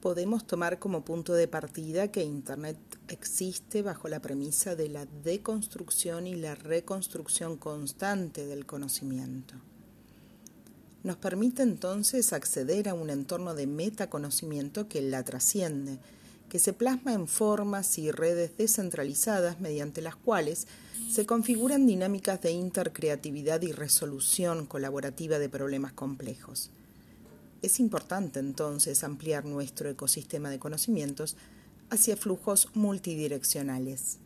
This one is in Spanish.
podemos tomar como punto de partida que Internet existe bajo la premisa de la deconstrucción y la reconstrucción constante del conocimiento. Nos permite entonces acceder a un entorno de metaconocimiento que la trasciende, que se plasma en formas y redes descentralizadas mediante las cuales se configuran dinámicas de intercreatividad y resolución colaborativa de problemas complejos. Es importante entonces ampliar nuestro ecosistema de conocimientos hacia flujos multidireccionales.